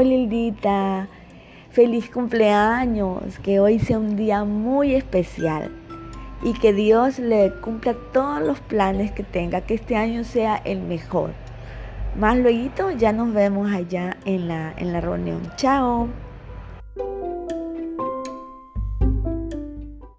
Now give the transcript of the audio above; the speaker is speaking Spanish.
Hola Lildita, feliz cumpleaños, que hoy sea un día muy especial y que Dios le cumpla todos los planes que tenga, que este año sea el mejor. Más luego ya nos vemos allá en la, en la reunión. Chao.